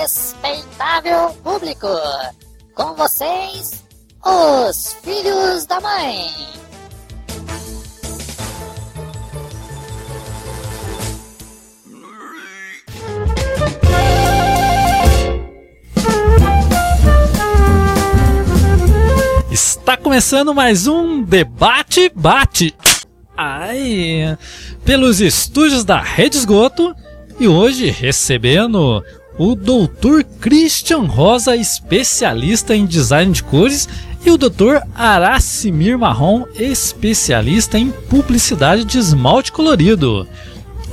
respeitável público, com vocês, os Filhos da Mãe. Está começando mais um Debate Bate. Ai, pelos estúdios da Rede Esgoto e hoje recebendo o Dr. Christian Rosa, especialista em design de cores, e o Dr. Aracimir Marrom, especialista em publicidade de esmalte colorido.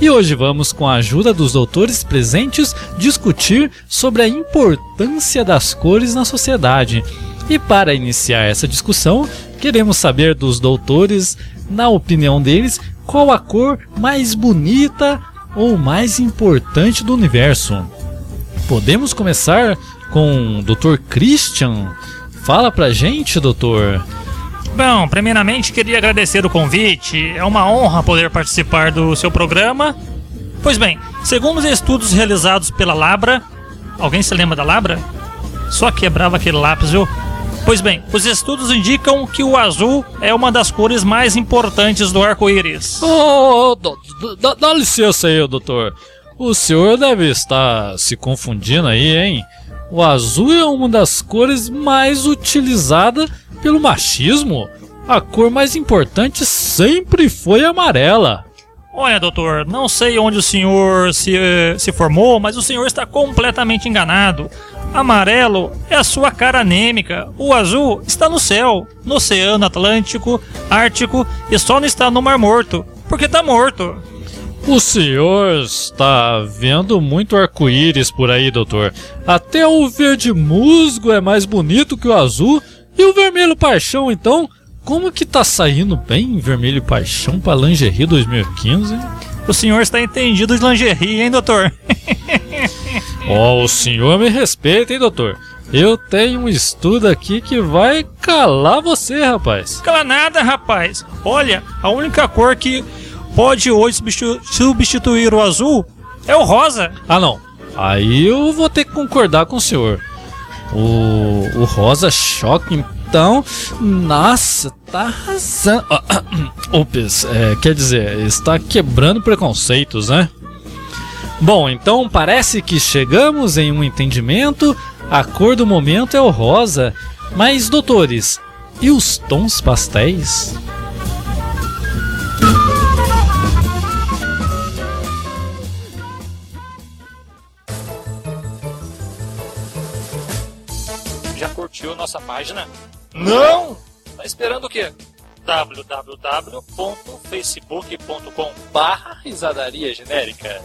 E hoje vamos, com a ajuda dos doutores presentes, discutir sobre a importância das cores na sociedade. E para iniciar essa discussão, queremos saber dos doutores, na opinião deles, qual a cor mais bonita ou mais importante do universo. Podemos começar com o Dr. Christian. Fala pra gente, doutor. Bom, primeiramente queria agradecer o convite. É uma honra poder participar do seu programa. Pois bem, segundo os estudos realizados pela Labra, alguém se lembra da Labra? Só quebrava aquele lápis, viu? Pois bem, os estudos indicam que o azul é uma das cores mais importantes do arco-íris. Oh, dá, dá licença aí, doutor. O senhor deve estar se confundindo aí, hein? O azul é uma das cores mais utilizadas pelo machismo. A cor mais importante sempre foi amarela. Olha, doutor, não sei onde o senhor se, se formou, mas o senhor está completamente enganado. Amarelo é a sua cara anêmica. O azul está no céu, no Oceano Atlântico, Ártico e só não está no Mar Morto, porque está morto. O senhor está vendo muito arco-íris por aí, doutor. Até o verde musgo é mais bonito que o azul. E o vermelho paixão, então? Como que tá saindo bem vermelho paixão para lingerie 2015? O senhor está entendido de lingerie, hein, doutor? oh, o senhor me respeita, hein, doutor? Eu tenho um estudo aqui que vai calar você, rapaz. Cala nada, rapaz. Olha, a única cor que pode hoje substituir o azul é o rosa. Ah, não. Aí eu vou ter que concordar com o senhor. O, o rosa choque, então, nossa, tá arrasando. Ops, é, quer dizer, está quebrando preconceitos, né? Bom, então parece que chegamos em um entendimento. A cor do momento é o rosa. Mas, doutores, e os tons pastéis? Já curtiu nossa página? Não! Tá esperando o quê? www.facebook.com barra risadaria genérica